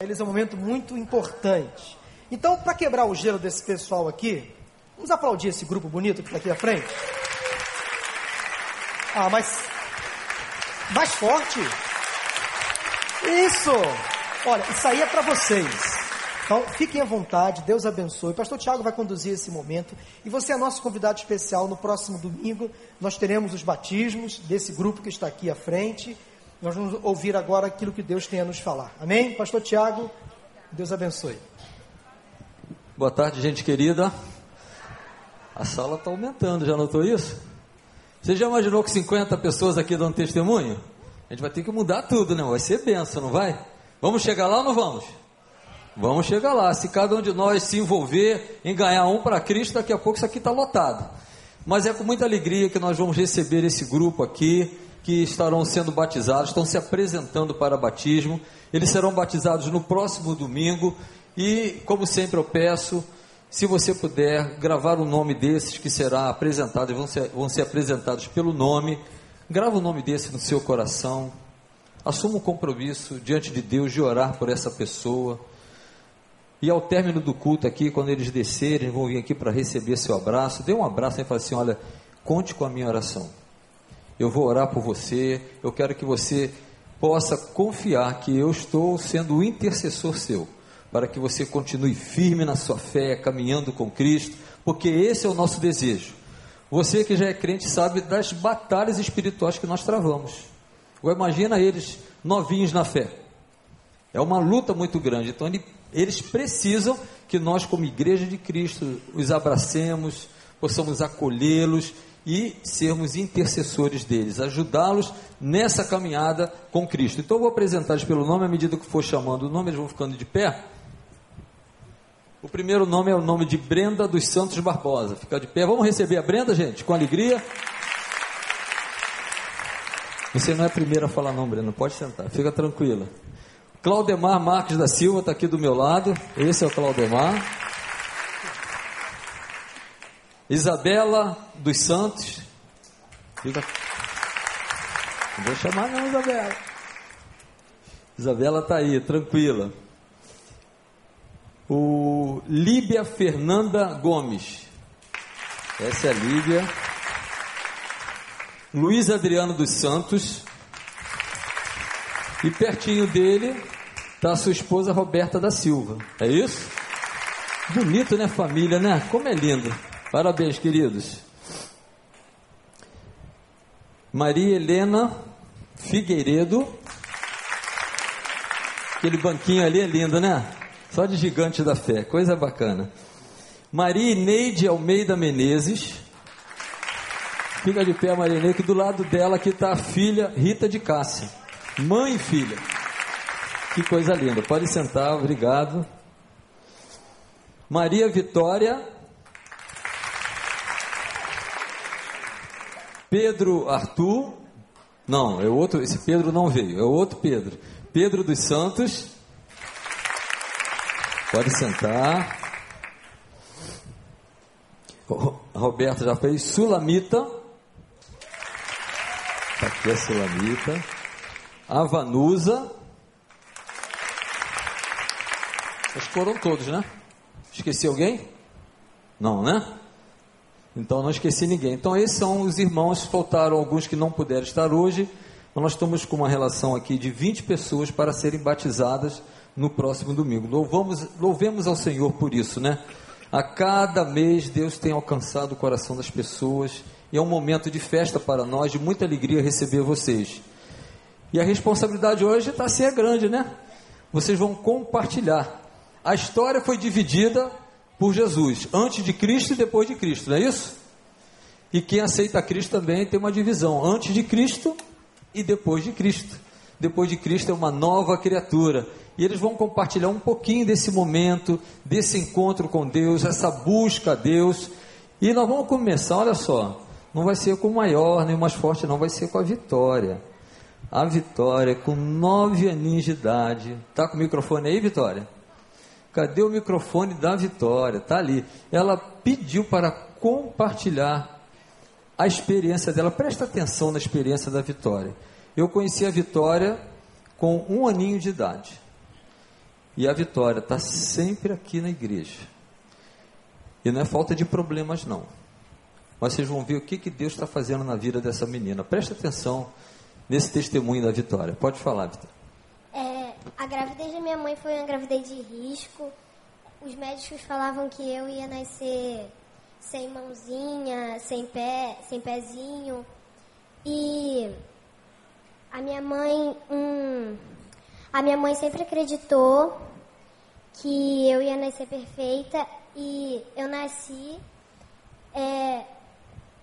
Eles é um momento muito importante. Então, para quebrar o gelo desse pessoal aqui, vamos aplaudir esse grupo bonito que está aqui à frente? Ah, mas. Mais forte. Isso! Olha, isso aí é para vocês. Então, fiquem à vontade, Deus abençoe. Pastor Tiago vai conduzir esse momento. E você é nosso convidado especial. No próximo domingo, nós teremos os batismos desse grupo que está aqui à frente. Nós vamos ouvir agora aquilo que Deus tem a nos falar. Amém? Pastor Tiago, Deus abençoe. Boa tarde, gente querida. A sala está aumentando, já notou isso? Você já imaginou que 50 pessoas aqui dão testemunho? A gente vai ter que mudar tudo, né? Vai ser benção, não vai? Vamos chegar lá ou não vamos? Vamos chegar lá. Se cada um de nós se envolver em ganhar um para Cristo, daqui a pouco isso aqui está lotado. Mas é com muita alegria que nós vamos receber esse grupo aqui que estarão sendo batizados, estão se apresentando para batismo. Eles serão batizados no próximo domingo. E, como sempre, eu peço, se você puder, gravar o nome desses que será apresentado, vão ser, vão ser apresentados pelo nome. Grava o nome desse no seu coração. Assuma o compromisso diante de Deus de orar por essa pessoa. E ao término do culto aqui, quando eles descerem, vão vir aqui para receber seu abraço. Dê um abraço e fale assim: olha, conte com a minha oração eu vou orar por você, eu quero que você possa confiar que eu estou sendo o intercessor seu, para que você continue firme na sua fé, caminhando com Cristo, porque esse é o nosso desejo. Você que já é crente sabe das batalhas espirituais que nós travamos. Agora imagina eles novinhos na fé. É uma luta muito grande. Então ele, eles precisam que nós, como igreja de Cristo, os abracemos, possamos acolhê-los e sermos intercessores deles, ajudá-los nessa caminhada com Cristo. Então eu vou apresentar pelo nome à medida que for chamando o nome, eles vão ficando de pé. O primeiro nome é o nome de Brenda dos Santos Barbosa. Fica de pé. Vamos receber a Brenda, gente, com alegria. Você não é a primeira a falar não, Brenda. Pode sentar. Fica tranquila. Claudemar Marques da Silva está aqui do meu lado. Esse é o Claudemar. Isabela dos Santos. Fica. Não vou chamar não, Isabela. Isabela está aí, tranquila. O Líbia Fernanda Gomes. Essa é a Líbia. Luiz Adriano dos Santos. E pertinho dele está sua esposa Roberta da Silva. É isso? Bonito, né, família, né? Como é lindo. Parabéns, queridos. Maria Helena Figueiredo. Aquele banquinho ali é lindo, né? Só de gigante da fé, coisa bacana. Maria Neide Almeida Menezes. Fica de pé, Maria Neide, que do lado dela aqui está a filha Rita de Cássia. Mãe e filha. Que coisa linda. Pode sentar, obrigado. Maria Vitória Pedro Arthur, não, é outro, esse Pedro não veio, é outro Pedro. Pedro dos Santos, pode sentar. Roberto já fez. Sulamita, tá aqui a Sulamita. Avanusa. Vocês foram todos, né? Esqueci alguém? Não, né? Então não esqueci ninguém. Então esses são os irmãos, faltaram alguns que não puderam estar hoje. Então, nós estamos com uma relação aqui de 20 pessoas para serem batizadas no próximo domingo. Louvamos, louvemos ao Senhor por isso, né? A cada mês Deus tem alcançado o coração das pessoas e é um momento de festa para nós, de muita alegria receber vocês. E a responsabilidade hoje está ser grande, né? Vocês vão compartilhar. A história foi dividida por Jesus, antes de Cristo e depois de Cristo, não é isso? E quem aceita Cristo também tem uma divisão, antes de Cristo e depois de Cristo. Depois de Cristo é uma nova criatura. E eles vão compartilhar um pouquinho desse momento, desse encontro com Deus, essa busca a Deus. E nós vamos começar, olha só, não vai ser com o maior nem o mais forte, não, vai ser com a Vitória. A Vitória, com nove aninhos de idade. Tá com o microfone aí, Vitória? Cadê o microfone da Vitória? Tá ali. Ela pediu para compartilhar a experiência dela. Presta atenção na experiência da Vitória. Eu conheci a Vitória com um aninho de idade. E a Vitória está sempre aqui na igreja. E não é falta de problemas, não. Mas vocês vão ver o que, que Deus está fazendo na vida dessa menina. Presta atenção nesse testemunho da Vitória. Pode falar, Vitória. A gravidez da minha mãe foi uma gravidez de risco. Os médicos falavam que eu ia nascer sem mãozinha, sem pé, sem pezinho. E a minha mãe, hum, a minha mãe sempre acreditou que eu ia nascer perfeita e eu nasci é,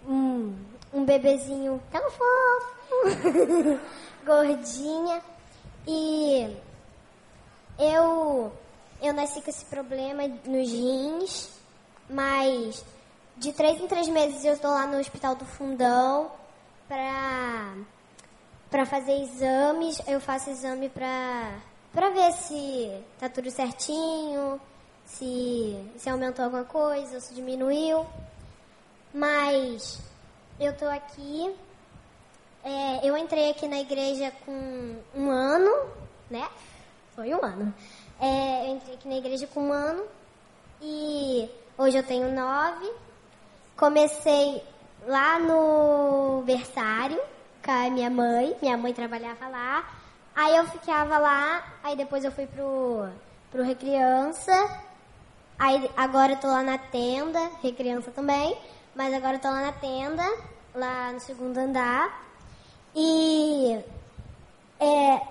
um, um bebezinho tão fofo, gordinha e eu eu nasci com esse problema nos rins, mas de três em três meses eu estou lá no Hospital do Fundão para para fazer exames. Eu faço exame para para ver se tá tudo certinho, se se aumentou alguma coisa, se diminuiu. Mas eu tô aqui. É, eu entrei aqui na igreja com um ano, né? Foi um ano. É, eu entrei aqui na igreja com um ano e hoje eu tenho nove. Comecei lá no berçário com a minha mãe. Minha mãe trabalhava lá. Aí eu ficava lá, aí depois eu fui pro, pro Recriança. Aí agora eu tô lá na tenda, Recriança também. Mas agora eu tô lá na tenda, lá no segundo andar. E é,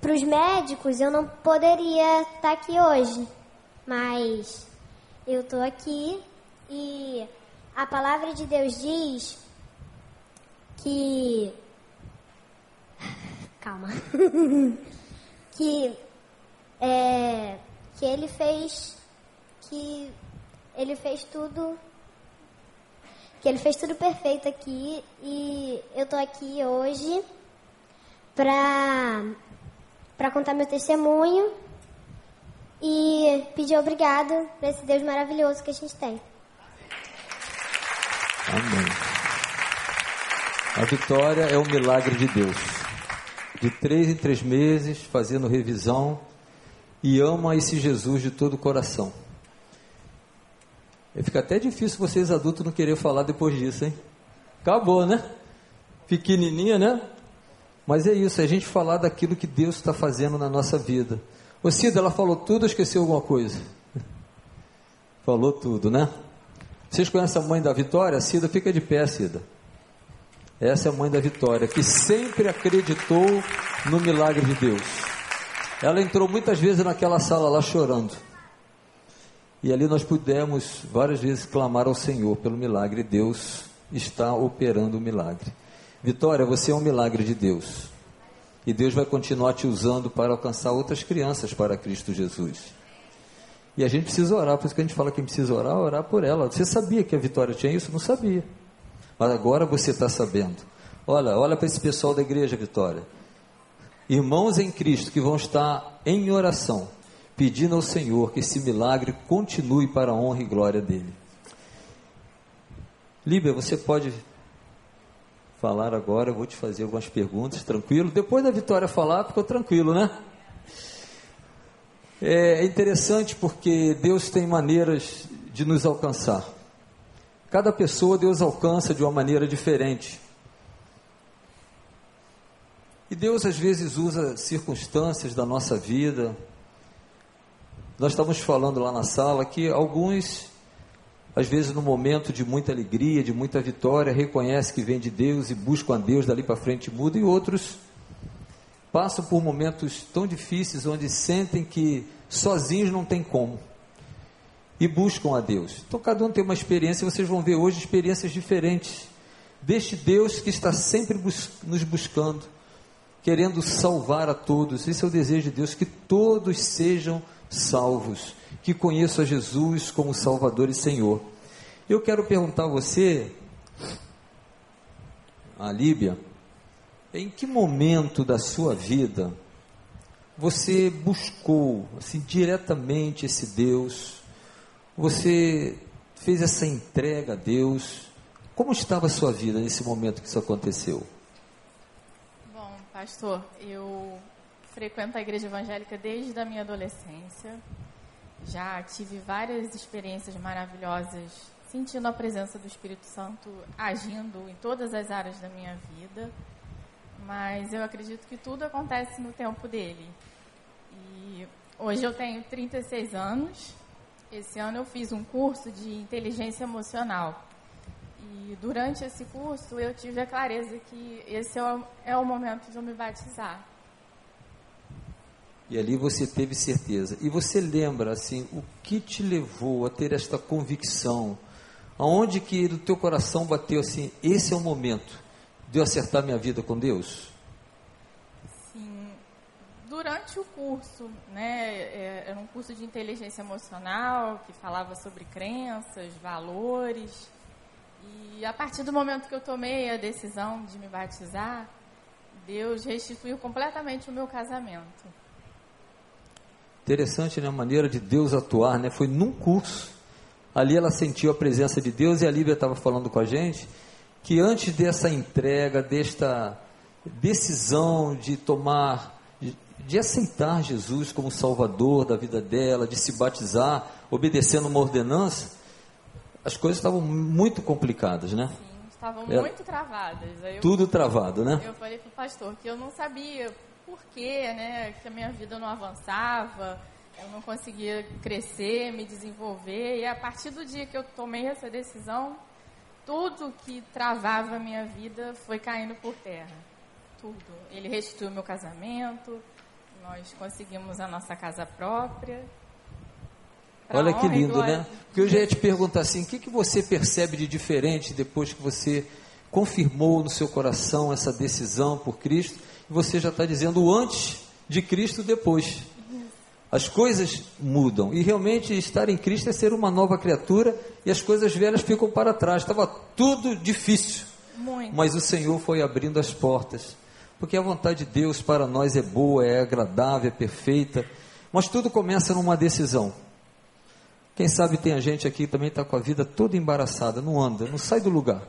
pros médicos eu não poderia estar tá aqui hoje. Mas eu tô aqui e a palavra de Deus diz que. Calma. que. É, que ele fez. Que ele fez tudo. Que ele fez tudo perfeito aqui e eu tô aqui hoje pra, pra contar meu testemunho e pedir obrigado por esse Deus maravilhoso que a gente tem. Amém. A vitória é o milagre de Deus. De três em três meses, fazendo revisão e ama esse Jesus de todo o coração. Fica até difícil vocês adultos não querer falar depois disso, hein? Acabou, né? Pequenininha, né? Mas é isso, é a gente falar daquilo que Deus está fazendo na nossa vida. Ô Cida, ela falou tudo esqueceu alguma coisa? Falou tudo, né? Vocês conhecem a mãe da Vitória? Cida, fica de pé, Cida. Essa é a mãe da Vitória, que sempre acreditou no milagre de Deus. Ela entrou muitas vezes naquela sala lá chorando. E ali nós pudemos várias vezes clamar ao Senhor pelo milagre. Deus está operando o milagre. Vitória, você é um milagre de Deus. E Deus vai continuar te usando para alcançar outras crianças para Cristo Jesus. E a gente precisa orar, por isso que a gente fala que precisa orar, orar por ela. Você sabia que a Vitória tinha isso? Não sabia. Mas agora você está sabendo. Olha, olha para esse pessoal da igreja, Vitória. Irmãos em Cristo que vão estar em oração, pedindo ao Senhor que esse milagre continue para a honra e glória dele. Líbia, você pode falar agora, eu vou te fazer algumas perguntas, tranquilo. Depois da Vitória falar, ficou tranquilo, né? É interessante porque Deus tem maneiras de nos alcançar. Cada pessoa Deus alcança de uma maneira diferente. E Deus às vezes usa circunstâncias da nossa vida. Nós estamos falando lá na sala que alguns, às vezes no momento de muita alegria, de muita vitória, reconhecem que vem de Deus e buscam a Deus dali para frente muda, e outros passam por momentos tão difíceis onde sentem que sozinhos não tem como e buscam a Deus. Então cada um tem uma experiência, vocês vão ver hoje experiências diferentes deste Deus que está sempre bus nos buscando, querendo salvar a todos. Esse é o desejo de Deus que todos sejam salvos, que conheçam a Jesus como Salvador e Senhor. Eu quero perguntar a você, a Líbia, em que momento da sua vida você buscou assim diretamente esse Deus? Você fez essa entrega a Deus? Como estava a sua vida nesse momento que isso aconteceu? Bom, pastor, eu frequento a igreja evangélica desde a minha adolescência. Já tive várias experiências maravilhosas sentindo a presença do Espírito Santo agindo em todas as áreas da minha vida. Mas eu acredito que tudo acontece no tempo dele. E hoje eu tenho 36 anos. Esse ano eu fiz um curso de inteligência emocional. E durante esse curso eu tive a clareza que esse é o, é o momento de eu me batizar. E ali você teve certeza. E você lembra, assim, o que te levou a ter esta convicção? Aonde que no teu coração bateu assim, esse é o momento de eu acertar minha vida com Deus? Sim, durante o curso, né, é, era um curso de inteligência emocional que falava sobre crenças, valores. E a partir do momento que eu tomei a decisão de me batizar, Deus restituiu completamente o meu casamento. Interessante, né? A maneira de Deus atuar, né? Foi num curso. Ali ela sentiu a presença de Deus e a Lívia estava falando com a gente que antes dessa entrega, desta decisão de tomar, de, de aceitar Jesus como Salvador da vida dela, de se batizar, obedecendo uma ordenança, as coisas estavam muito complicadas, né? Sim, estavam é, muito travadas. Eu, tudo travado, né? Eu falei para o pastor que eu não sabia por quê, né? Que a minha vida não avançava, eu não conseguia crescer, me desenvolver. E a partir do dia que eu tomei essa decisão, tudo que travava a minha vida foi caindo por terra. Tudo. Ele restituiu meu casamento, nós conseguimos a nossa casa própria. Olha que lindo, né? Porque eu já ia te perguntar assim, o que, que você percebe de diferente depois que você confirmou no seu coração essa decisão por Cristo? Você já está dizendo antes de Cristo depois. As coisas mudam e realmente estar em Cristo é ser uma nova criatura e as coisas velhas ficam para trás. Estava tudo difícil, Muito. mas o Senhor foi abrindo as portas, porque a vontade de Deus para nós é boa, é agradável, é perfeita, mas tudo começa numa decisão. Quem sabe tem a gente aqui que também está com a vida toda embaraçada, não anda, não sai do lugar.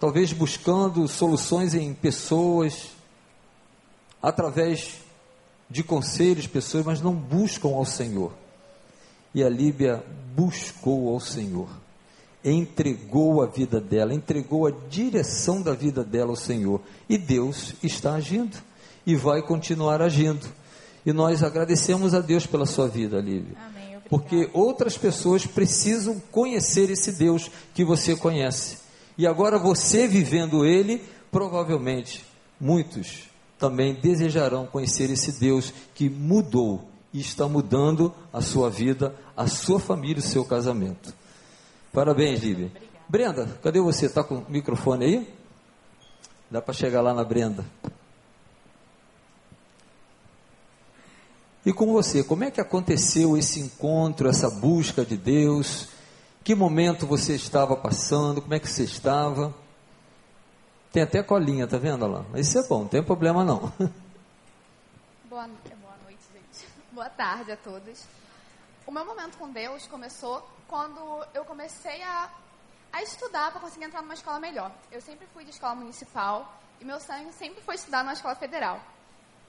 Talvez buscando soluções em pessoas, através de conselhos, pessoas, mas não buscam ao Senhor. E a Líbia buscou ao Senhor, entregou a vida dela, entregou a direção da vida dela ao Senhor. E Deus está agindo e vai continuar agindo. E nós agradecemos a Deus pela sua vida, Lívia. Amém, porque outras pessoas precisam conhecer esse Deus que você conhece. E agora você vivendo ele, provavelmente muitos também desejarão conhecer esse Deus que mudou e está mudando a sua vida, a sua família, o seu casamento. Parabéns, Lívia. Brenda, cadê você? Está com o microfone aí? Dá para chegar lá na Brenda. E com você, como é que aconteceu esse encontro, essa busca de Deus? Que momento você estava passando? Como é que você estava? Tem até colinha, tá vendo lá? Isso é bom, não tem problema não. Boa, boa noite, gente. Boa tarde a todos. O meu momento com Deus começou quando eu comecei a, a estudar para conseguir entrar numa escola melhor. Eu sempre fui de escola municipal e meu sonho sempre foi estudar numa escola federal.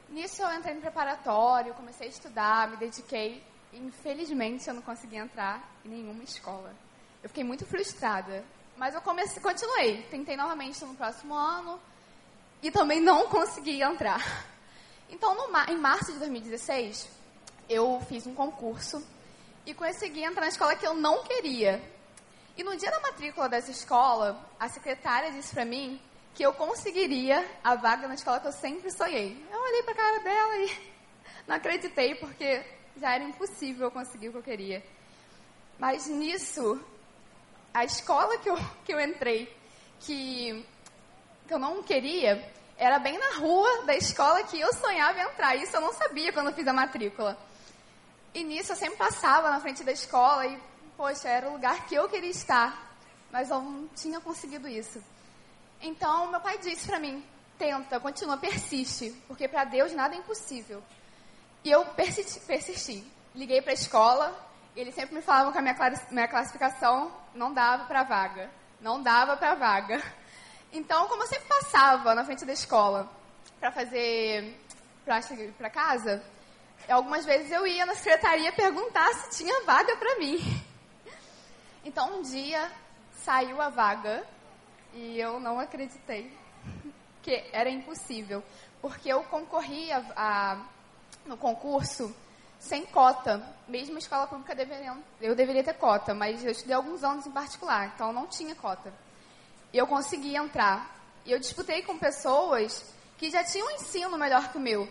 Nisso eu entrei no preparatório, comecei a estudar, me dediquei. Infelizmente eu não consegui entrar em nenhuma escola. Eu fiquei muito frustrada. Mas eu comecei, continuei. Tentei novamente no próximo ano e também não consegui entrar. Então, no, em março de 2016, eu fiz um concurso e consegui entrar na escola que eu não queria. E no dia da matrícula dessa escola, a secretária disse para mim que eu conseguiria a vaga na escola que eu sempre sonhei. Eu olhei para a cara dela e não acreditei, porque já era impossível eu conseguir o que eu queria. Mas nisso, a escola que eu, que eu entrei, que, que eu não queria, era bem na rua da escola que eu sonhava entrar. Isso eu não sabia quando eu fiz a matrícula. E nisso eu sempre passava na frente da escola e, poxa, era o lugar que eu queria estar. Mas eu não tinha conseguido isso. Então, meu pai disse para mim: tenta, continua, persiste, porque para Deus nada é impossível. E eu persisti. persisti. Liguei para a escola, eles sempre me falavam que a minha, minha classificação não dava para vaga. Não dava para vaga. Então, como eu sempre passava na frente da escola para fazer para casa, algumas vezes eu ia na secretaria perguntar se tinha vaga para mim. Então um dia saiu a vaga e eu não acreditei que era impossível, porque eu concorri a, a, no concurso sem cota. Mesmo a escola pública deveria, eu deveria ter cota, mas eu estudei alguns anos em particular, então não tinha cota. E eu consegui entrar. E eu disputei com pessoas que já tinham um ensino melhor que o meu.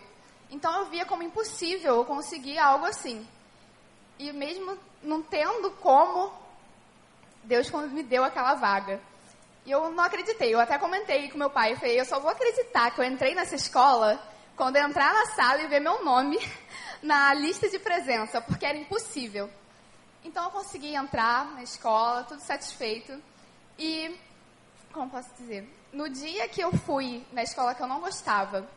Então eu via como impossível eu conseguir algo assim. E mesmo não tendo como, Deus me deu aquela vaga. E eu não acreditei. Eu até comentei com meu pai. Eu falei, eu só vou acreditar que eu entrei nessa escola quando eu entrar na sala e ver meu nome na lista de presença, porque era impossível. Então eu consegui entrar na escola, tudo satisfeito. E, como posso dizer? No dia que eu fui na escola que eu não gostava,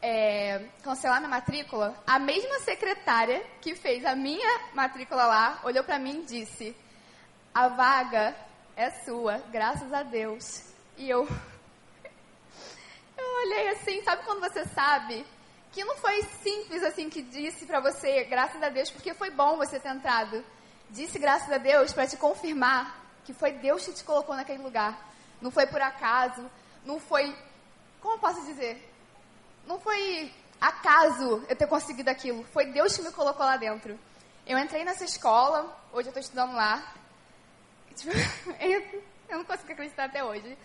é, cancelar minha matrícula, a mesma secretária que fez a minha matrícula lá olhou para mim e disse: A vaga é sua, graças a Deus. E eu. Eu olhei assim, sabe quando você sabe que não foi simples assim que disse para você, graças a Deus, porque foi bom você ter entrado. Disse graças a Deus para te confirmar que foi Deus que te colocou naquele lugar. Não foi por acaso, não foi, como posso dizer? Não foi acaso eu ter conseguido aquilo, foi Deus que me colocou lá dentro. Eu entrei nessa escola, hoje eu estou estudando lá. Tipo, eu não consigo acreditar até hoje.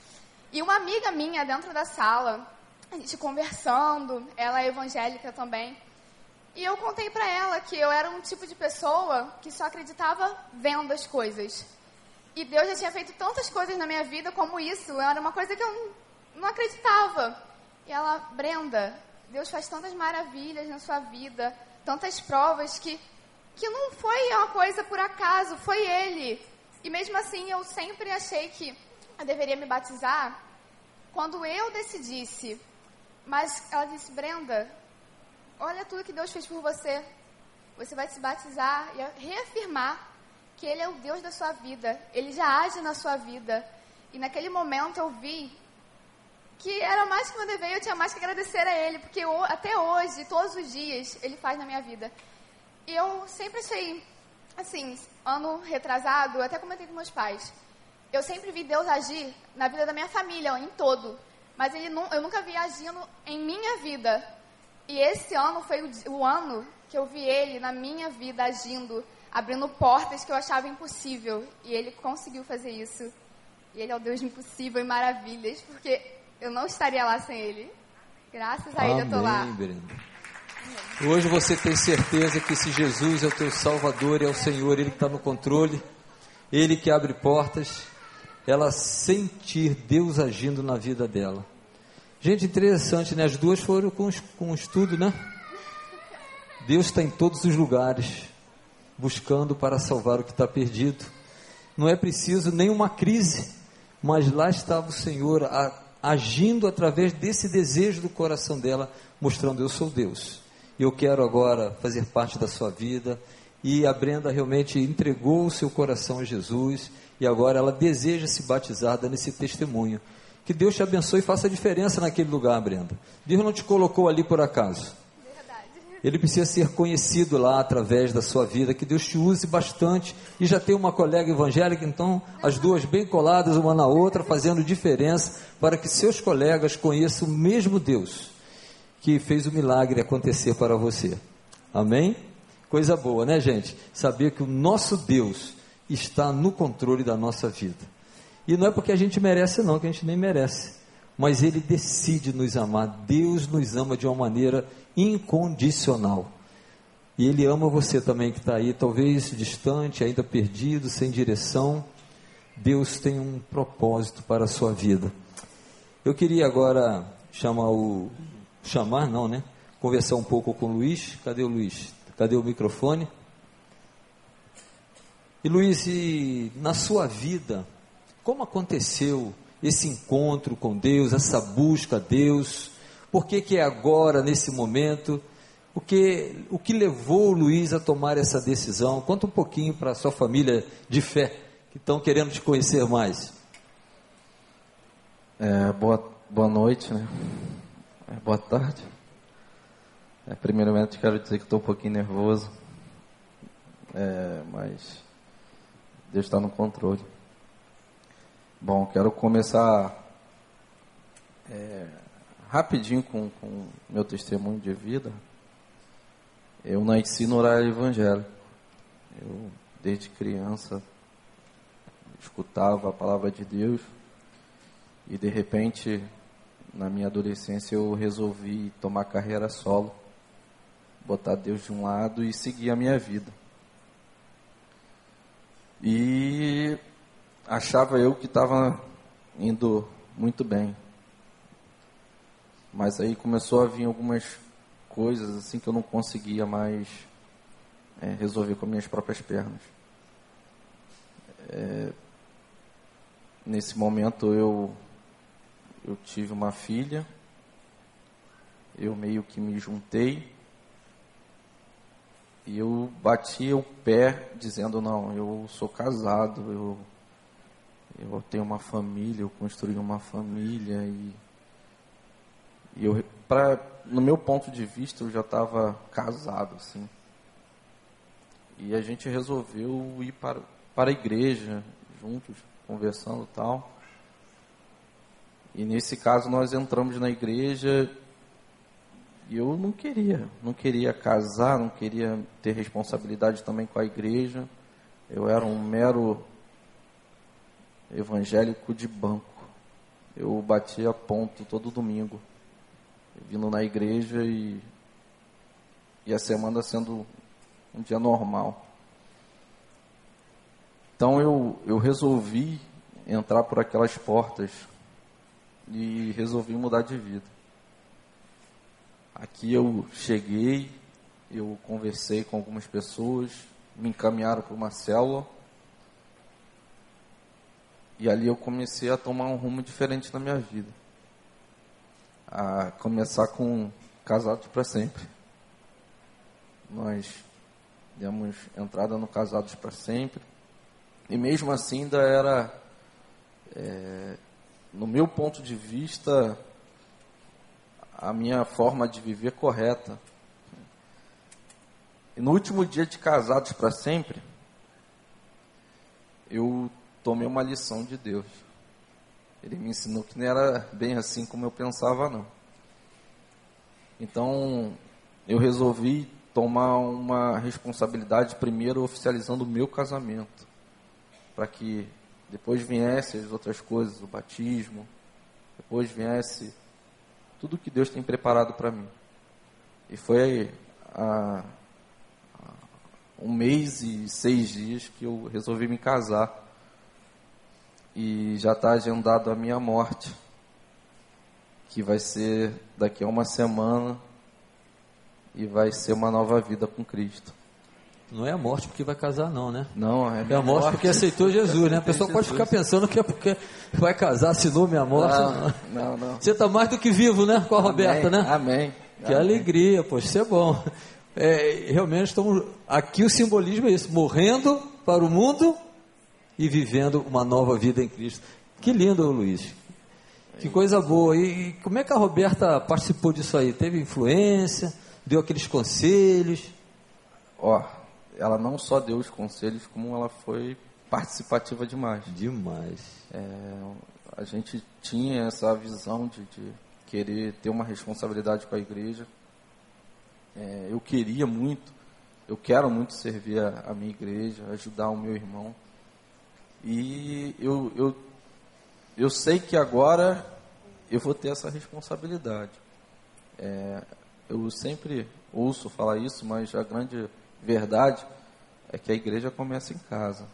E uma amiga minha dentro da sala, a gente conversando, ela é evangélica também. E eu contei para ela que eu era um tipo de pessoa que só acreditava vendo as coisas. E Deus já tinha feito tantas coisas na minha vida como isso, era uma coisa que eu não acreditava. E ela, Brenda, Deus faz tantas maravilhas na sua vida, tantas provas que que não foi uma coisa por acaso, foi ele. E mesmo assim eu sempre achei que eu deveria me batizar quando eu decidisse mas ela disse: Brenda, olha tudo que Deus fez por você. Você vai se batizar e reafirmar que Ele é o Deus da sua vida. Ele já age na sua vida. E naquele momento eu vi que era mais que meu dever, eu tinha mais que agradecer a Ele, porque eu, até hoje, todos os dias, Ele faz na minha vida. E eu sempre achei, assim, ano retrasado, eu até comentei com meus pais, eu sempre vi Deus agir na vida da minha família, em todo mas ele não, eu nunca vi agindo em minha vida. E esse ano foi o, o ano que eu vi ele na minha vida agindo, abrindo portas que eu achava impossível. E ele conseguiu fazer isso. E ele é o Deus impossível e maravilhas, porque eu não estaria lá sem ele. Graças a Amém, ele eu estou lá. Brenda. Hoje você tem certeza que se Jesus é o teu Salvador, é o Senhor, Ele que está no controle, Ele que abre portas, ela sentir Deus agindo na vida dela. Gente, interessante, né? As duas foram com, com estudo, né? Deus está em todos os lugares, buscando para salvar o que está perdido. Não é preciso nenhuma crise, mas lá estava o Senhor a, agindo através desse desejo do coração dela, mostrando: Eu sou Deus. Eu quero agora fazer parte da sua vida. E a Brenda realmente entregou o seu coração a Jesus e agora ela deseja se batizar, dando esse testemunho. Que Deus te abençoe e faça a diferença naquele lugar, Brenda. Deus não te colocou ali por acaso. Ele precisa ser conhecido lá através da sua vida. Que Deus te use bastante. E já tem uma colega evangélica, então, as duas bem coladas uma na outra, fazendo diferença para que seus colegas conheçam o mesmo Deus que fez o milagre acontecer para você. Amém? Coisa boa, né, gente? Saber que o nosso Deus está no controle da nossa vida. E não é porque a gente merece, não, que a gente nem merece. Mas Ele decide nos amar. Deus nos ama de uma maneira incondicional. E Ele ama você também que está aí, talvez distante, ainda perdido, sem direção. Deus tem um propósito para a sua vida. Eu queria agora chamar o. Chamar, não, né? Conversar um pouco com o Luiz. Cadê o Luiz? Cadê o microfone? E Luiz, e na sua vida, como aconteceu esse encontro com Deus, essa busca a Deus? Por que, que é agora, nesse momento? O que, o que levou o Luiz a tomar essa decisão? Conta um pouquinho para a sua família de fé, que estão querendo te conhecer mais. É, boa, boa noite, né? É, boa tarde. É, primeiramente, quero dizer que estou um pouquinho nervoso, é, mas Deus está no controle. Bom, quero começar é, rapidinho com, com meu testemunho de vida. Eu nasci no horário evangélico. Eu, desde criança, escutava a palavra de Deus e, de repente, na minha adolescência, eu resolvi tomar carreira solo, botar Deus de um lado e seguir a minha vida. E achava eu que estava indo muito bem. Mas aí começou a vir algumas coisas assim que eu não conseguia mais é, resolver com minhas próprias pernas. É, nesse momento eu eu tive uma filha, eu meio que me juntei e eu bati o pé dizendo não, eu sou casado, eu eu tenho uma família, eu construí uma família e, e eu, pra, no meu ponto de vista, eu já estava casado, assim. E a gente resolveu ir para, para a igreja, juntos, conversando e tal. E nesse caso nós entramos na igreja e eu não queria, não queria casar, não queria ter responsabilidade também com a igreja. Eu era um mero evangélico de banco. Eu batia ponto todo domingo, vindo na igreja e, e a semana sendo um dia normal. Então eu, eu resolvi entrar por aquelas portas e resolvi mudar de vida. Aqui eu cheguei, eu conversei com algumas pessoas, me encaminharam para uma célula e ali eu comecei a tomar um rumo diferente na minha vida. A começar com casados para sempre. Nós demos entrada no Casados para Sempre. E mesmo assim ainda era, é, no meu ponto de vista, a minha forma de viver correta. E no último dia de Casados para Sempre, eu tomei uma lição de Deus. Ele me ensinou que não era bem assim como eu pensava, não. Então, eu resolvi tomar uma responsabilidade primeiro oficializando o meu casamento, para que depois viesse as outras coisas, o batismo, depois viesse tudo que Deus tem preparado para mim. E foi há um mês e seis dias que eu resolvi me casar e já está agendado a minha morte, que vai ser daqui a uma semana e vai ser uma nova vida com Cristo. Não é a morte porque vai casar, não, né? Não, é, é a morte, morte porque aceitou Jesus, né? A pessoa pode ficar pensando que é porque vai casar, assinou minha morte. Não, não, não. Você está mais do que vivo, né? Com a Amém, Roberta, né? Amém. Que Amém. alegria, poxa, isso é bom. É, realmente estamos. Aqui o simbolismo é isso: morrendo para o mundo e vivendo uma nova vida em Cristo. Que lindo, Luiz. Que coisa boa. E, como é que a Roberta participou disso aí? Teve influência? Deu aqueles conselhos? Ó, ela não só deu os conselhos, como ela foi participativa demais. Demais. É, a gente tinha essa visão de, de, querer ter uma responsabilidade com a igreja. É, eu queria muito, eu quero muito servir a, a minha igreja, ajudar o meu irmão. E eu, eu, eu sei que agora eu vou ter essa responsabilidade. É, eu sempre ouço falar isso, mas a grande verdade é que a igreja começa em casa.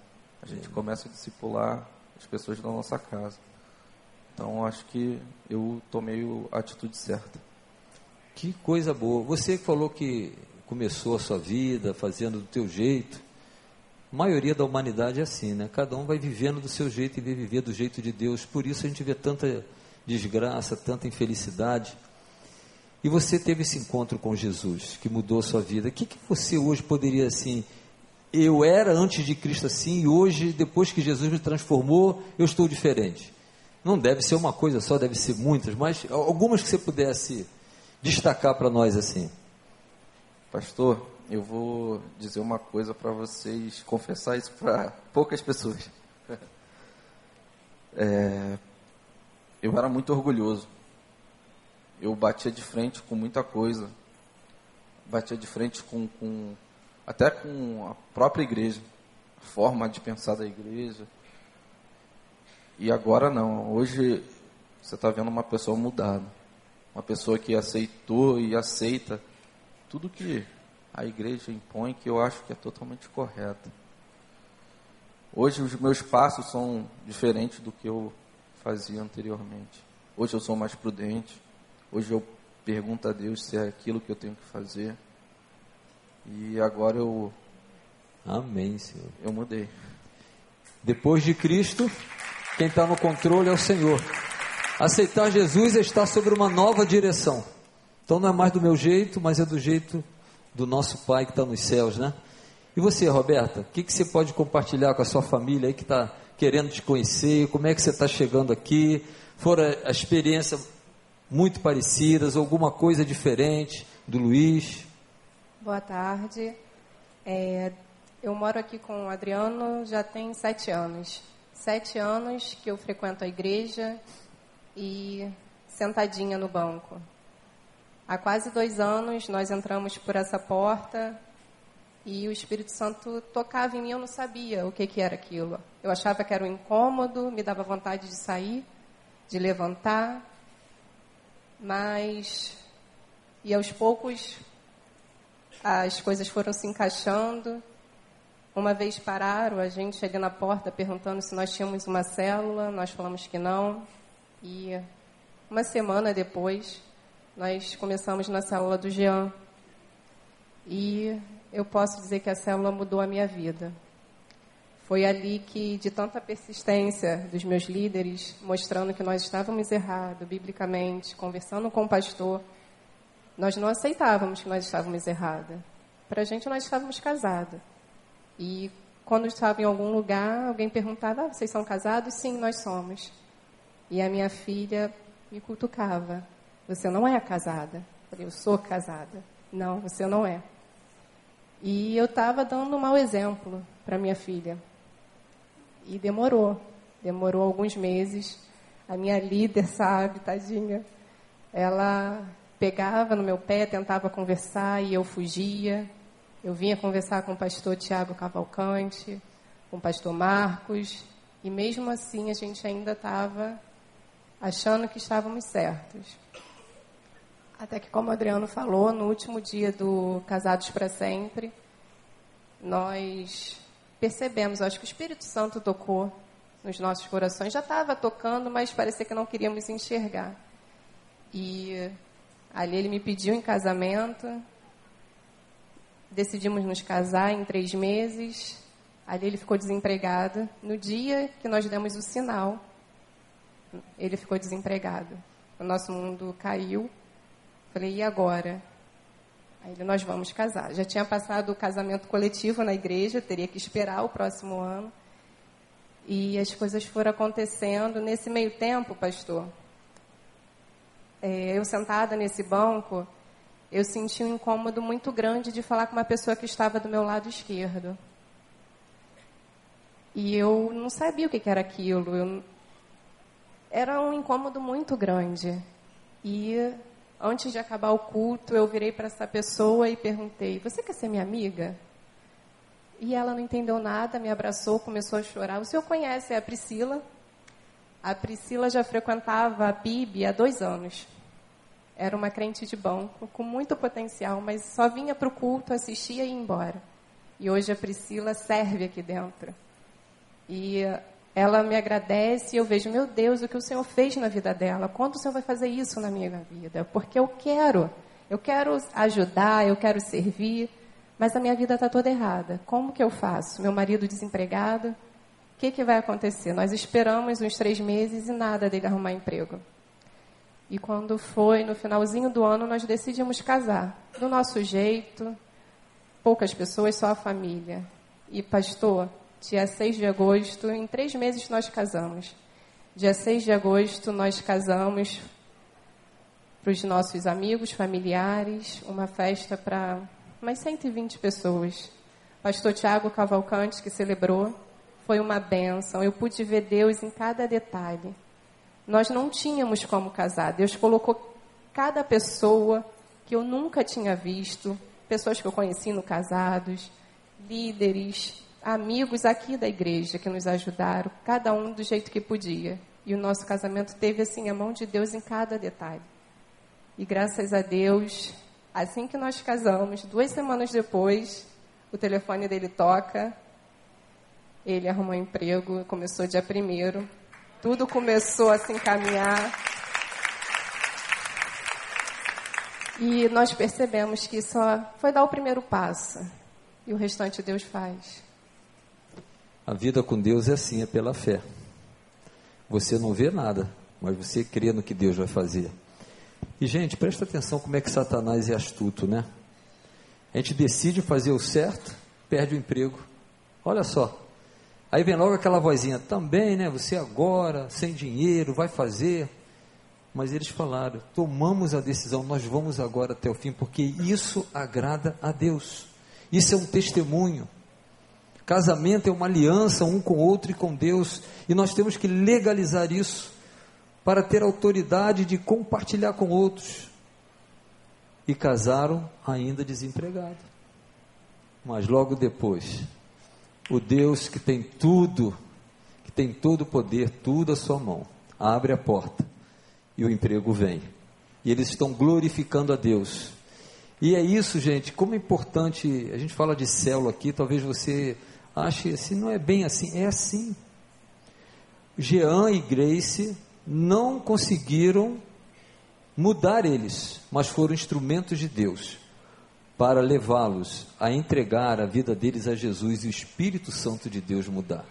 A gente começa a discipular as pessoas da nossa casa. Então acho que eu tomei a atitude certa. Que coisa boa. Você falou que começou a sua vida fazendo do teu jeito. A maioria da humanidade é assim, né? Cada um vai vivendo do seu jeito e vai viver do jeito de Deus. Por isso a gente vê tanta desgraça, tanta infelicidade. E você teve esse encontro com Jesus, que mudou sua vida. O que, que você hoje poderia, assim, eu era antes de Cristo assim, e hoje, depois que Jesus me transformou, eu estou diferente? Não deve ser uma coisa só, deve ser muitas, mas algumas que você pudesse destacar para nós assim. Pastor, eu vou dizer uma coisa para vocês, confessar isso para poucas pessoas. É, eu era muito orgulhoso. Eu batia de frente com muita coisa. Batia de frente com, com até com a própria igreja, a forma de pensar da igreja. E agora não. Hoje você está vendo uma pessoa mudada. Uma pessoa que aceitou e aceita tudo que a igreja impõe, que eu acho que é totalmente correto. Hoje os meus passos são diferentes do que eu fazia anteriormente. Hoje eu sou mais prudente. Hoje eu pergunto a Deus se é aquilo que eu tenho que fazer. E agora eu. Amém, Senhor. Eu mudei. Depois de Cristo, quem está no controle é o Senhor. Aceitar Jesus é estar sobre uma nova direção. Então não é mais do meu jeito, mas é do jeito do nosso Pai que está nos céus, né? E você, Roberta, o que, que você pode compartilhar com a sua família aí que está querendo te conhecer? Como é que você está chegando aqui? Foram a experiência muito parecidas, alguma coisa diferente do Luiz? Boa tarde. É, eu moro aqui com o Adriano já tem sete anos. Sete anos que eu frequento a igreja e sentadinha no banco. Há quase dois anos nós entramos por essa porta e o Espírito Santo tocava em mim, eu não sabia o que, que era aquilo. Eu achava que era um incômodo, me dava vontade de sair, de levantar, mas. E aos poucos as coisas foram se encaixando. Uma vez pararam a gente ali na porta perguntando se nós tínhamos uma célula, nós falamos que não. E uma semana depois, nós começamos na célula do Jean. E eu posso dizer que a célula mudou a minha vida. Foi ali que, de tanta persistência dos meus líderes, mostrando que nós estávamos errados, biblicamente, conversando com o pastor, nós não aceitávamos que nós estávamos errados. Para a gente, nós estávamos casados. E quando estava em algum lugar, alguém perguntava: ah, vocês são casados? Sim, nós somos. E a minha filha me cutucava: você não é casada? Eu falei: eu sou casada. Não, você não é. E eu estava dando um mau exemplo para minha filha. E demorou. Demorou alguns meses. A minha líder, sabe, tadinha, ela pegava no meu pé, tentava conversar e eu fugia. Eu vinha conversar com o pastor Tiago Cavalcante, com o pastor Marcos, e mesmo assim a gente ainda estava achando que estávamos certos. Até que, como o Adriano falou, no último dia do Casados para Sempre, nós percebemos, acho que o Espírito Santo tocou nos nossos corações. Já estava tocando, mas parecia que não queríamos enxergar. E ali ele me pediu em casamento. Decidimos nos casar em três meses. Ali ele ficou desempregado. No dia que nós demos o sinal, ele ficou desempregado. O nosso mundo caiu. Falei, e agora? Aí nós vamos casar. Já tinha passado o casamento coletivo na igreja, teria que esperar o próximo ano. E as coisas foram acontecendo. Nesse meio tempo, pastor, é, eu sentada nesse banco, eu senti um incômodo muito grande de falar com uma pessoa que estava do meu lado esquerdo. E eu não sabia o que era aquilo. Eu... Era um incômodo muito grande. E antes de acabar o culto, eu virei para essa pessoa e perguntei: Você quer ser minha amiga? E ela não entendeu nada, me abraçou, começou a chorar. O senhor conhece a Priscila? A Priscila já frequentava a PIB há dois anos. Era uma crente de banco, com muito potencial, mas só vinha para o culto, assistia e ia embora. E hoje a Priscila serve aqui dentro. E ela me agradece e eu vejo, meu Deus, o que o Senhor fez na vida dela. Quando o Senhor vai fazer isso na minha vida? Porque eu quero, eu quero ajudar, eu quero servir, mas a minha vida está toda errada. Como que eu faço? Meu marido desempregado, o que, que vai acontecer? Nós esperamos uns três meses e nada dele arrumar emprego. E quando foi no finalzinho do ano, nós decidimos casar. Do nosso jeito, poucas pessoas, só a família. E pastor, dia 6 de agosto, em três meses nós casamos. Dia 6 de agosto nós casamos para os nossos amigos, familiares, uma festa para umas 120 pessoas. Pastor Tiago Cavalcante, que celebrou, foi uma benção. Eu pude ver Deus em cada detalhe. Nós não tínhamos como casar. Deus colocou cada pessoa que eu nunca tinha visto, pessoas que eu conheci no casados, líderes, amigos aqui da igreja que nos ajudaram, cada um do jeito que podia. E o nosso casamento teve assim a mão de Deus em cada detalhe. E graças a Deus, assim que nós casamos, duas semanas depois, o telefone dele toca, ele arrumou um emprego, começou dia primeiro, tudo começou a se encaminhar. E nós percebemos que só foi dar o primeiro passo. E o restante Deus faz. A vida com Deus é assim, é pela fé. Você não vê nada, mas você crê no que Deus vai fazer. E, gente, presta atenção como é que Satanás é astuto, né? A gente decide fazer o certo, perde o emprego. Olha só. Aí vem logo aquela vozinha, também, né? Você agora, sem dinheiro, vai fazer. Mas eles falaram: tomamos a decisão, nós vamos agora até o fim, porque isso agrada a Deus. Isso é um testemunho. Casamento é uma aliança um com o outro e com Deus, e nós temos que legalizar isso para ter autoridade de compartilhar com outros. E casaram ainda desempregado. Mas logo depois, o Deus que tem tudo, que tem todo o poder, tudo à sua mão, abre a porta e o emprego vem. E eles estão glorificando a Deus. E é isso, gente, como é importante, a gente fala de célula aqui, talvez você ache assim, não é bem assim, é assim. Jean e Grace não conseguiram mudar eles, mas foram instrumentos de Deus para levá-los a entregar a vida deles a Jesus e o Espírito Santo de Deus mudar.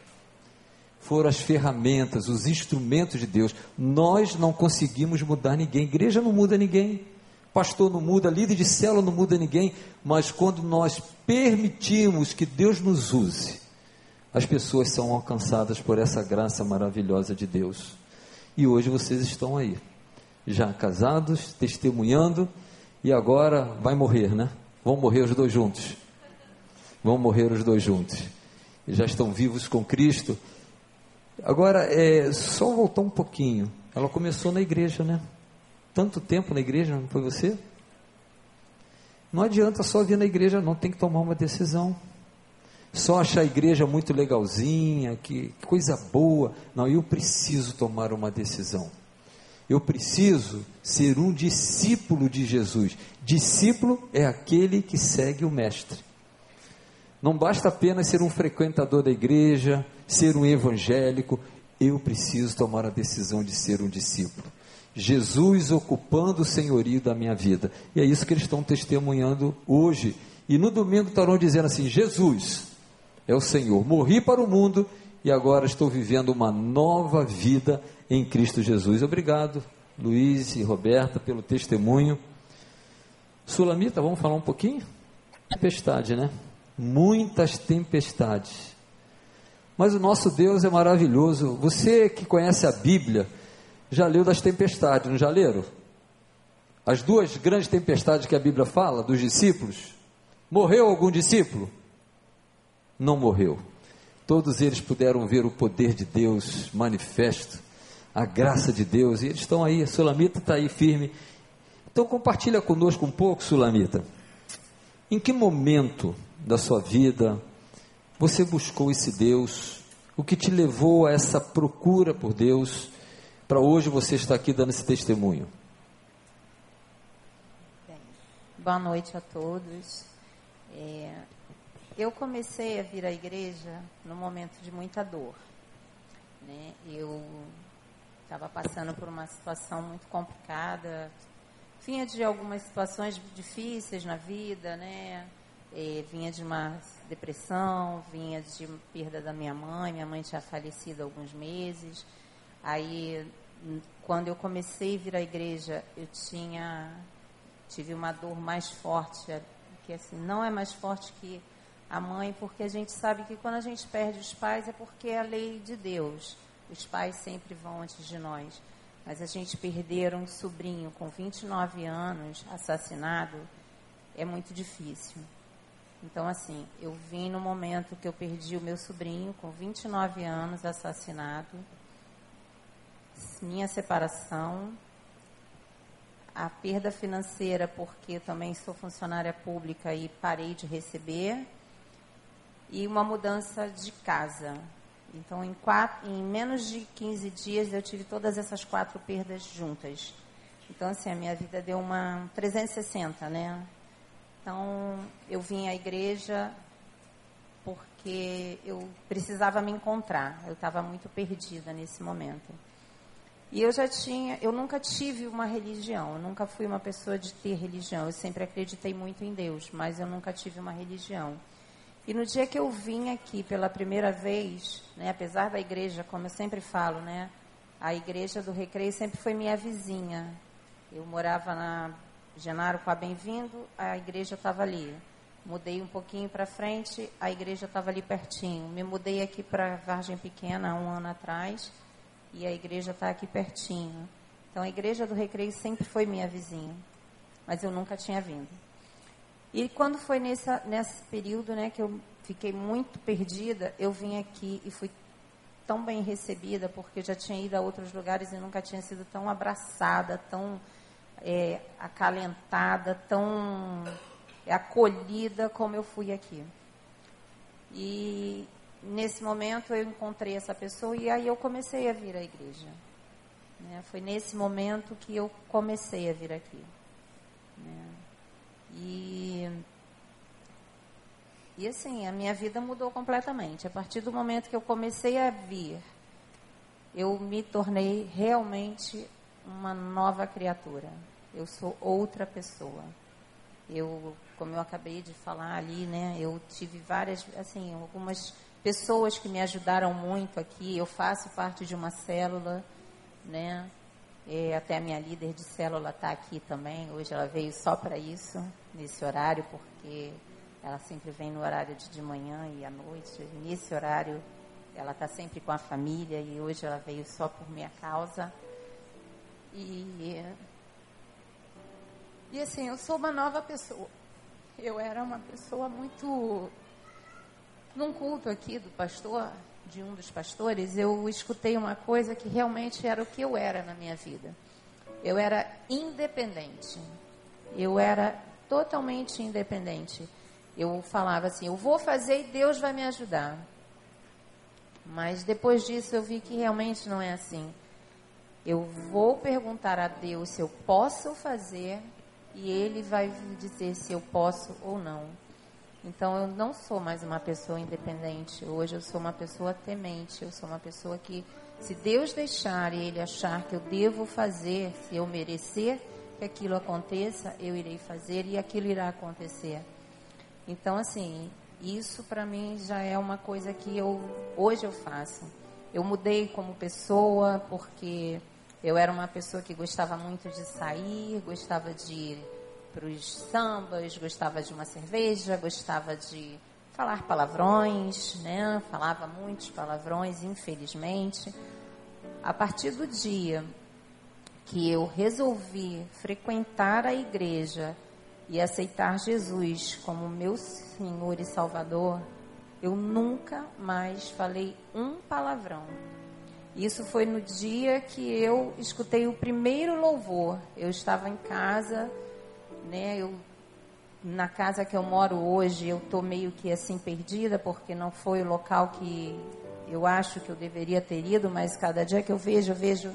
Foram as ferramentas, os instrumentos de Deus. Nós não conseguimos mudar ninguém. Igreja não muda ninguém. Pastor não muda, líder de célula não muda ninguém. Mas quando nós permitimos que Deus nos use, as pessoas são alcançadas por essa graça maravilhosa de Deus. E hoje vocês estão aí, já casados, testemunhando, e agora vai morrer, né? Vão morrer os dois juntos. Vão morrer os dois juntos. Já estão vivos com Cristo. Agora, é, só voltar um pouquinho. Ela começou na igreja, né? Tanto tempo na igreja, não foi você? Não adianta só vir na igreja, não. Tem que tomar uma decisão. Só achar a igreja muito legalzinha, que, que coisa boa. Não, eu preciso tomar uma decisão. Eu preciso ser um discípulo de Jesus. Discípulo é aquele que segue o Mestre. Não basta apenas ser um frequentador da igreja, ser um evangélico. Eu preciso tomar a decisão de ser um discípulo. Jesus ocupando o senhorio da minha vida. E é isso que eles estão testemunhando hoje. E no domingo estarão dizendo assim: Jesus é o Senhor. Morri para o mundo e agora estou vivendo uma nova vida em Cristo Jesus. Obrigado, Luiz e Roberta, pelo testemunho. Sulamita, vamos falar um pouquinho? Tempestade, né? Muitas tempestades. Mas o nosso Deus é maravilhoso. Você que conhece a Bíblia, já leu das tempestades, não já leram? As duas grandes tempestades que a Bíblia fala, dos discípulos. Morreu algum discípulo? Não morreu. Todos eles puderam ver o poder de Deus manifesto a graça de Deus. E eles estão aí, a Sulamita está aí firme. Então compartilha conosco um pouco, Sulamita. Em que momento da sua vida você buscou esse Deus? O que te levou a essa procura por Deus? Para hoje você estar aqui dando esse testemunho. Bem, boa noite a todos. É, eu comecei a vir à igreja no momento de muita dor. Né? Eu estava passando por uma situação muito complicada, vinha de algumas situações difíceis na vida, né? E vinha de uma depressão, vinha de perda da minha mãe, minha mãe tinha falecido há alguns meses. Aí, quando eu comecei a vir à igreja, eu tinha tive uma dor mais forte, que assim, não é mais forte que a mãe, porque a gente sabe que quando a gente perde os pais é porque é a lei de Deus. Os pais sempre vão antes de nós. Mas a gente perder um sobrinho com 29 anos assassinado é muito difícil. Então, assim, eu vim no momento que eu perdi o meu sobrinho, com 29 anos, assassinado, minha separação, a perda financeira, porque também sou funcionária pública e parei de receber, e uma mudança de casa. Então, em, quatro, em menos de 15 dias, eu tive todas essas quatro perdas juntas. Então, assim, a minha vida deu uma 360, né? Então, eu vim à igreja porque eu precisava me encontrar. Eu estava muito perdida nesse momento. E eu já tinha, eu nunca tive uma religião, eu nunca fui uma pessoa de ter religião. Eu sempre acreditei muito em Deus, mas eu nunca tive uma religião. E no dia que eu vim aqui pela primeira vez, né, apesar da igreja, como eu sempre falo, né, a igreja do Recreio sempre foi minha vizinha. Eu morava na Genaro com a Bem-vindo, a igreja estava ali. Mudei um pouquinho para frente, a igreja estava ali pertinho. Me mudei aqui para Vargem Pequena um ano atrás e a igreja está aqui pertinho. Então a igreja do Recreio sempre foi minha vizinha, mas eu nunca tinha vindo. E quando foi nessa, nesse período né, que eu fiquei muito perdida, eu vim aqui e fui tão bem recebida, porque já tinha ido a outros lugares e nunca tinha sido tão abraçada, tão é, acalentada, tão acolhida como eu fui aqui. E nesse momento eu encontrei essa pessoa e aí eu comecei a vir à igreja. Né? Foi nesse momento que eu comecei a vir aqui. Né? E, e assim, a minha vida mudou completamente. A partir do momento que eu comecei a vir, eu me tornei realmente uma nova criatura. Eu sou outra pessoa. Eu, como eu acabei de falar ali, né, eu tive várias, assim, algumas pessoas que me ajudaram muito aqui. Eu faço parte de uma célula, né? É, até a minha líder de célula está aqui também. Hoje ela veio só para isso, nesse horário, porque ela sempre vem no horário de, de manhã e à noite. Nesse horário, ela está sempre com a família e hoje ela veio só por minha causa. E, e assim, eu sou uma nova pessoa. Eu era uma pessoa muito num culto aqui do pastor, de um dos pastores, eu escutei uma coisa que realmente era o que eu era na minha vida. Eu era independente. Eu era totalmente independente. Eu falava assim: eu vou fazer e Deus vai me ajudar. Mas depois disso eu vi que realmente não é assim. Eu vou perguntar a Deus se eu posso fazer e Ele vai dizer se eu posso ou não. Então eu não sou mais uma pessoa independente. Hoje eu sou uma pessoa temente. Eu sou uma pessoa que, se Deus deixar e Ele achar que eu devo fazer, se eu merecer que aquilo aconteça, eu irei fazer e aquilo irá acontecer. Então, assim, isso para mim já é uma coisa que eu hoje eu faço. Eu mudei como pessoa porque eu era uma pessoa que gostava muito de sair, gostava de para os sambas, gostava de uma cerveja, gostava de falar palavrões, né? Falava muitos palavrões, infelizmente. A partir do dia que eu resolvi frequentar a igreja e aceitar Jesus como meu Senhor e Salvador, eu nunca mais falei um palavrão. Isso foi no dia que eu escutei o primeiro louvor. Eu estava em casa né? Eu na casa que eu moro hoje, eu tô meio que assim perdida porque não foi o local que eu acho que eu deveria ter ido, mas cada dia que eu vejo, eu vejo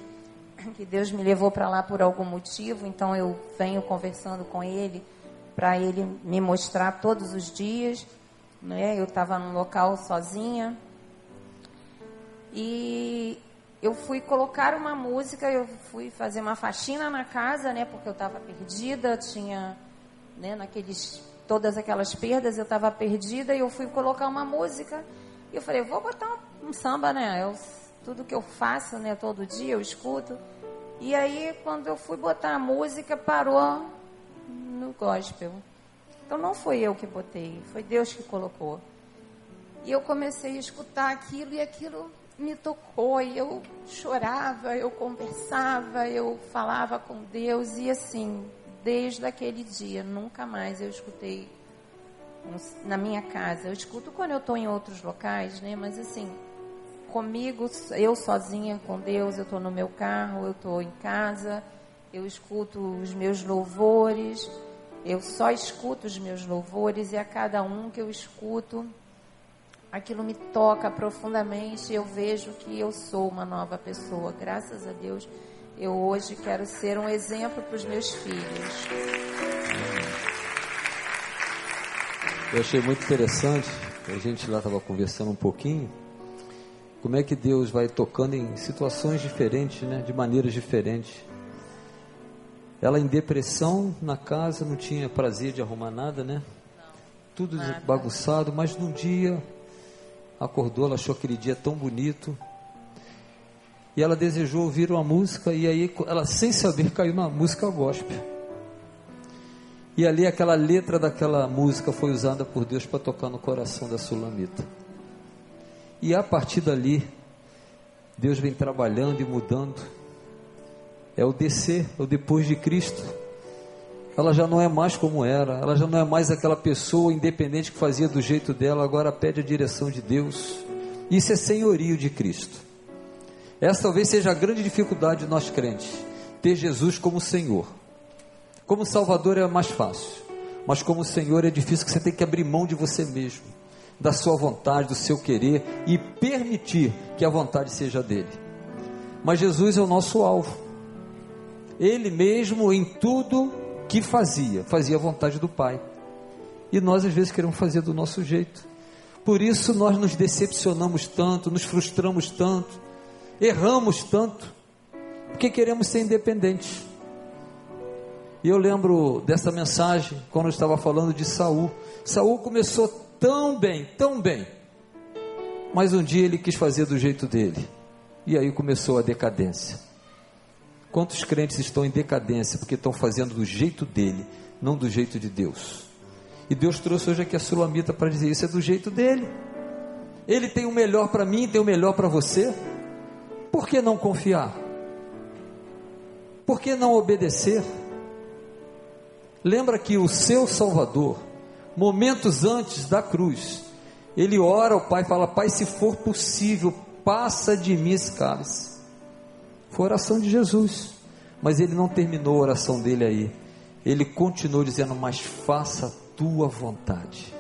que Deus me levou para lá por algum motivo, então eu venho conversando com ele para ele me mostrar todos os dias, né? Eu estava num local sozinha e eu fui colocar uma música, eu fui fazer uma faxina na casa, né, porque eu estava perdida, tinha, né, naqueles, todas aquelas perdas, eu estava perdida, e eu fui colocar uma música, e eu falei, vou botar um, um samba, né, eu, tudo que eu faço, né, todo dia eu escuto, e aí, quando eu fui botar a música, parou no gospel. Então, não foi eu que botei, foi Deus que colocou. E eu comecei a escutar aquilo, e aquilo me tocou e eu chorava, eu conversava, eu falava com Deus e assim, desde aquele dia, nunca mais eu escutei na minha casa. Eu escuto quando eu estou em outros locais, né? Mas assim, comigo, eu sozinha com Deus, eu estou no meu carro, eu estou em casa, eu escuto os meus louvores, eu só escuto os meus louvores e a cada um que eu escuto, aquilo me toca profundamente. Eu vejo que eu sou uma nova pessoa. Graças a Deus, eu hoje quero ser um exemplo para os meus filhos. Eu achei muito interessante, a gente lá estava conversando um pouquinho, como é que Deus vai tocando em situações diferentes, né, de maneiras diferentes. Ela em depressão na casa, não tinha prazer de arrumar nada, né? Tudo nada. bagunçado, mas num dia acordou, ela achou aquele dia tão bonito. E ela desejou ouvir uma música e aí ela sem saber caiu na música gospel. E ali aquela letra daquela música foi usada por Deus para tocar no coração da Sulamita. E a partir dali, Deus vem trabalhando e mudando. É o descer, é o depois de Cristo. Ela já não é mais como era, ela já não é mais aquela pessoa independente que fazia do jeito dela, agora pede a direção de Deus. Isso é senhorio de Cristo. Essa talvez seja a grande dificuldade de nós crentes, ter Jesus como Senhor. Como Salvador é mais fácil, mas como Senhor é difícil que você tem que abrir mão de você mesmo, da sua vontade, do seu querer e permitir que a vontade seja dele. Mas Jesus é o nosso alvo. Ele mesmo em tudo que fazia, fazia a vontade do Pai. E nós às vezes queremos fazer do nosso jeito. Por isso nós nos decepcionamos tanto, nos frustramos tanto, erramos tanto, porque queremos ser independentes. E eu lembro dessa mensagem quando eu estava falando de Saul. Saul começou tão bem, tão bem. Mas um dia ele quis fazer do jeito dele. E aí começou a decadência. Quantos crentes estão em decadência porque estão fazendo do jeito dele, não do jeito de Deus? E Deus trouxe hoje aqui a Sulamita para dizer: Isso é do jeito dele. Ele tem o melhor para mim, tem o melhor para você. Por que não confiar? Por que não obedecer? Lembra que o seu Salvador, momentos antes da cruz, ele ora ao Pai, fala: Pai, se for possível, passa de mim esse cálice. Foi a oração de Jesus, mas ele não terminou a oração dele aí. Ele continuou dizendo: Mas faça a tua vontade.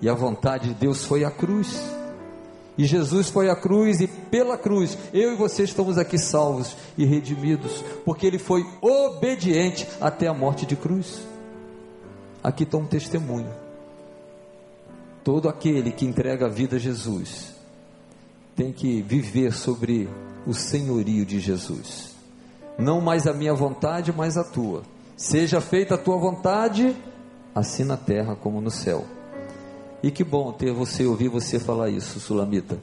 E a vontade de Deus foi a cruz. E Jesus foi à cruz, e pela cruz, eu e você estamos aqui salvos e redimidos, porque ele foi obediente até a morte de cruz. Aqui está um testemunho. Todo aquele que entrega a vida a Jesus tem que viver sobre o senhorio de Jesus. Não mais a minha vontade, mas a tua. Seja feita a tua vontade, assim na terra como no céu. E que bom ter você, ouvir você falar isso, Sulamita.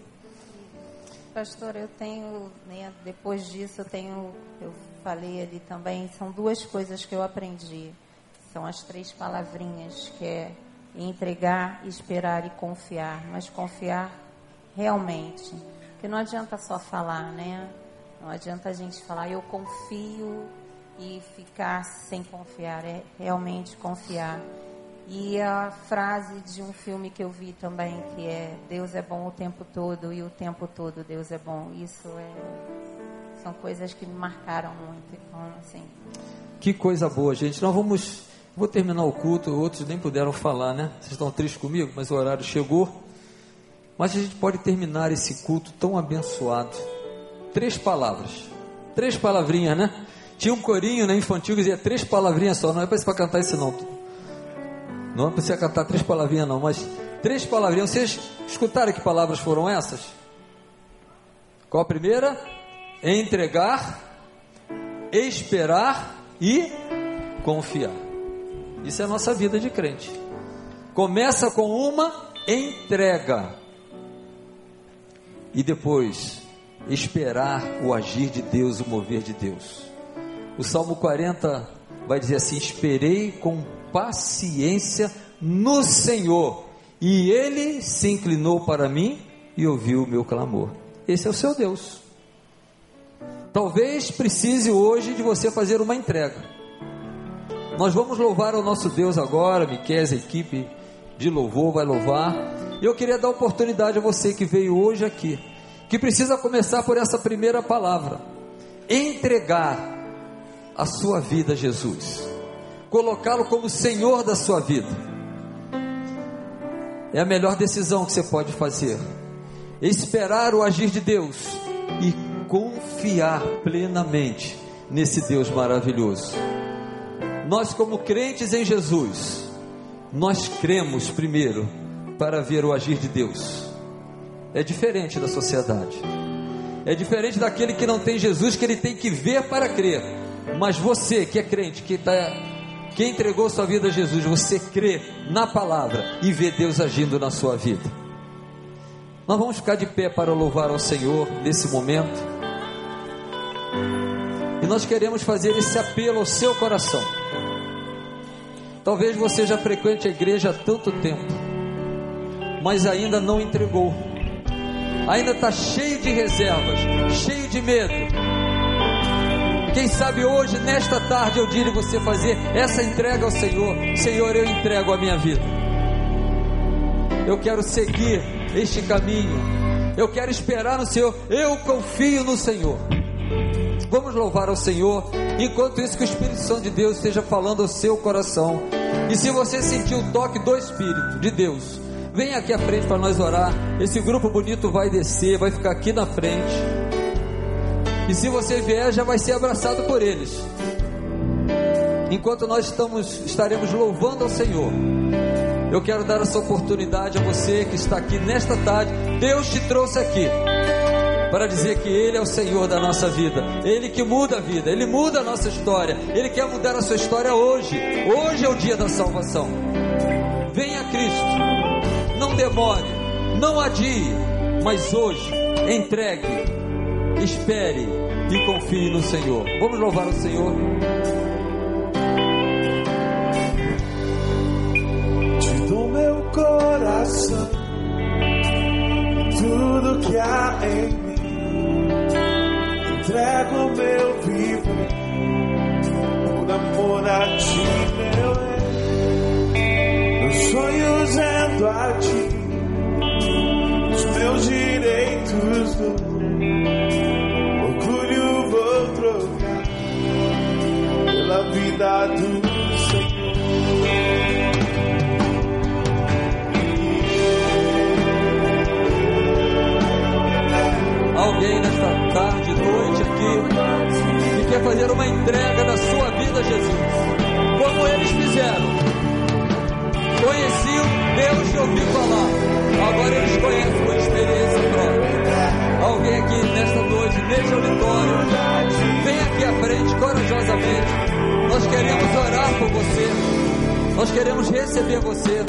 Pastor, eu tenho, né, depois disso eu tenho, eu falei ali também, são duas coisas que eu aprendi. São as três palavrinhas, que é entregar, esperar e confiar. Mas confiar realmente. Porque não adianta só falar, né? Não adianta a gente falar, eu confio e ficar sem confiar. É realmente confiar. E a frase de um filme que eu vi também, que é Deus é bom o tempo todo e o tempo todo Deus é bom. Isso é são coisas que me marcaram muito. Então, assim. Que coisa boa, gente. Nós vamos vou terminar o culto, outros nem puderam falar, né? Vocês estão tristes comigo, mas o horário chegou. Mas a gente pode terminar esse culto tão abençoado. Três palavras. Três palavrinhas, né? Tinha um corinho né, infantil que dizia três palavrinhas só, não é para cantar isso não. Não precisa cantar três palavrinhas, não, mas três palavrinhas. Vocês escutaram que palavras foram essas? Qual a primeira? Entregar, esperar e confiar. Isso é a nossa vida de crente. Começa com uma entrega. E depois, esperar o agir de Deus, o mover de Deus. O Salmo 40 vai dizer assim: Esperei com paciência no Senhor, e ele se inclinou para mim e ouviu o meu clamor. Esse é o seu Deus. Talvez precise hoje de você fazer uma entrega. Nós vamos louvar o nosso Deus agora, Miquel, a equipe, de louvor, vai louvar. E eu queria dar oportunidade a você que veio hoje aqui, que precisa começar por essa primeira palavra: entregar a sua vida a Jesus, colocá-lo como Senhor da sua vida. É a melhor decisão que você pode fazer. Esperar o agir de Deus e confiar plenamente nesse Deus maravilhoso. Nós, como crentes em Jesus, nós cremos primeiro para ver o agir de Deus. É diferente da sociedade. É diferente daquele que não tem Jesus, que ele tem que ver para crer. Mas você que é crente, que, tá, que entregou sua vida a Jesus, você crê na palavra e vê Deus agindo na sua vida. Nós vamos ficar de pé para louvar ao Senhor nesse momento. E nós queremos fazer esse apelo ao seu coração. Talvez você já frequente a igreja há tanto tempo, mas ainda não entregou. Ainda está cheio de reservas, cheio de medo. Quem sabe hoje, nesta tarde, eu digo você fazer essa entrega ao Senhor: Senhor, eu entrego a minha vida. Eu quero seguir este caminho. Eu quero esperar no Senhor. Eu confio no Senhor. Vamos louvar ao Senhor. Enquanto isso, que o Espírito Santo de Deus esteja falando ao seu coração. E se você sentir o toque do Espírito de Deus, vem aqui à frente para nós orar. Esse grupo bonito vai descer, vai ficar aqui na frente. E se você vier, já vai ser abraçado por eles. Enquanto nós estamos, estaremos louvando ao Senhor. Eu quero dar essa oportunidade a você que está aqui nesta tarde. Deus te trouxe aqui para dizer que Ele é o Senhor da nossa vida, Ele que muda a vida, Ele muda a nossa história, Ele quer mudar a sua história hoje. Hoje é o dia da salvação. Venha Cristo, não demore, não adie, mas hoje entregue, espere e confie no Senhor. Vamos louvar o Senhor. Te dou meu coração, tudo que há em mim. Entrego meu viver, por amor a ti, meu rei. Meus sonhos rendo a ti, vida do Senhor. Alguém nesta tarde, noite aqui, que quer fazer uma entrega da sua vida a Jesus, como eles fizeram. Conheciam Deus e ouviu falar, agora eles conhecem por experiência própria. Alguém aqui nesta noite, neste auditório, vem aqui à frente corajosamente. Nós queremos orar por você, nós queremos receber você.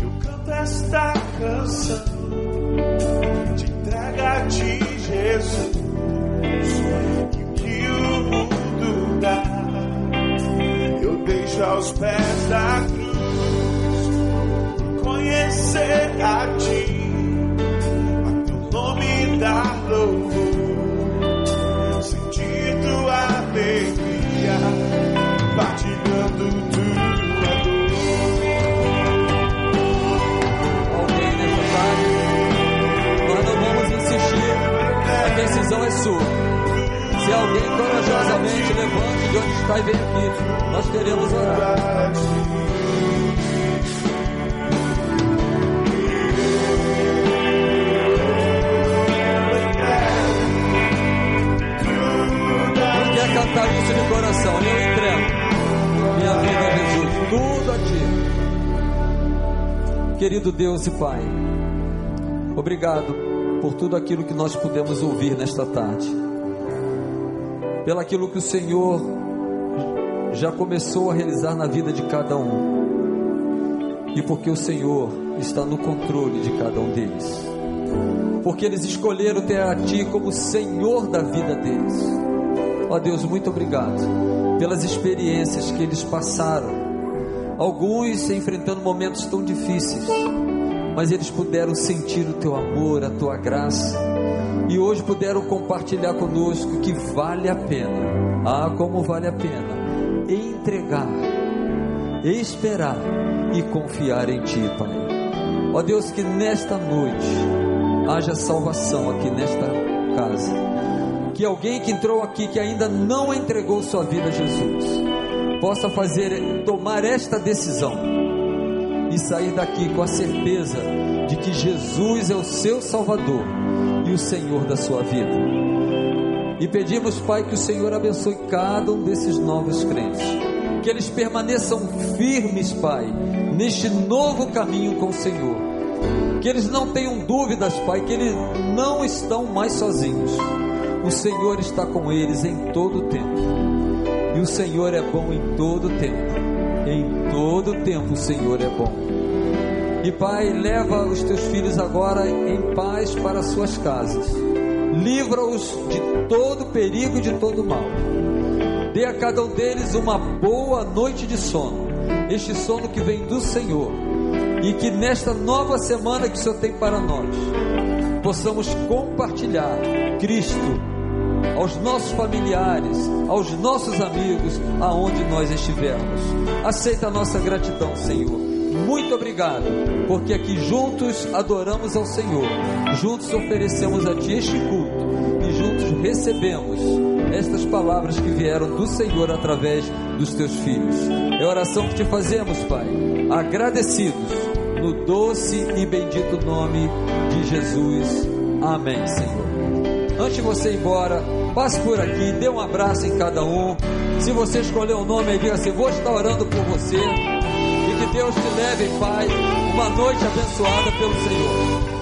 Eu canto esta canção de entrega a ti, Jesus. E que o mundo dá, eu deixo aos pés da cruz. Conhecer a ti, a teu nome dar louvor. Se alguém corajosamente levante de onde está e vem aqui, nós queremos orar. Quem quer cantar isso de coração? Eu entrego minha vida a Jesus, tudo a Ti. Querido Deus e Pai, obrigado por tudo aquilo que nós pudemos ouvir nesta tarde, pelo aquilo que o Senhor já começou a realizar na vida de cada um, e porque o Senhor está no controle de cada um deles, porque eles escolheram ter a Ti como Senhor da vida deles. Ó Deus, muito obrigado pelas experiências que eles passaram, alguns enfrentando momentos tão difíceis, mas eles puderam sentir o teu amor, a tua graça, e hoje puderam compartilhar conosco que vale a pena, ah, como vale a pena entregar esperar e confiar em Ti, Pai. Ó Deus, que nesta noite haja salvação aqui nesta casa. Que alguém que entrou aqui que ainda não entregou sua vida a Jesus possa fazer tomar esta decisão e sair daqui com a certeza de que Jesus é o seu Salvador e o Senhor da sua vida. E pedimos, Pai, que o Senhor abençoe cada um desses novos crentes, que eles permaneçam firmes, Pai, neste novo caminho com o Senhor. Que eles não tenham dúvidas, Pai, que eles não estão mais sozinhos. O Senhor está com eles em todo o tempo. E o Senhor é bom em todo o tempo. Em todo o tempo o Senhor é bom. E Pai, leva os teus filhos agora em paz para suas casas. Livra-os de todo perigo e de todo mal. Dê a cada um deles uma boa noite de sono. Este sono que vem do Senhor. E que nesta nova semana que o Senhor tem para nós, possamos compartilhar Cristo aos nossos familiares, aos nossos amigos, aonde nós estivermos. Aceita a nossa gratidão, Senhor. Muito obrigado, porque aqui juntos adoramos ao Senhor, juntos oferecemos a Ti este culto e juntos recebemos estas palavras que vieram do Senhor através dos Teus filhos. É a oração que te fazemos, Pai, agradecidos no doce e bendito nome de Jesus. Amém, Senhor. Antes de você ir embora, passe por aqui, dê um abraço em cada um. Se você escolher um nome diga assim: Vou estar orando por você. Deus te leve paz. Uma noite abençoada pelo Senhor.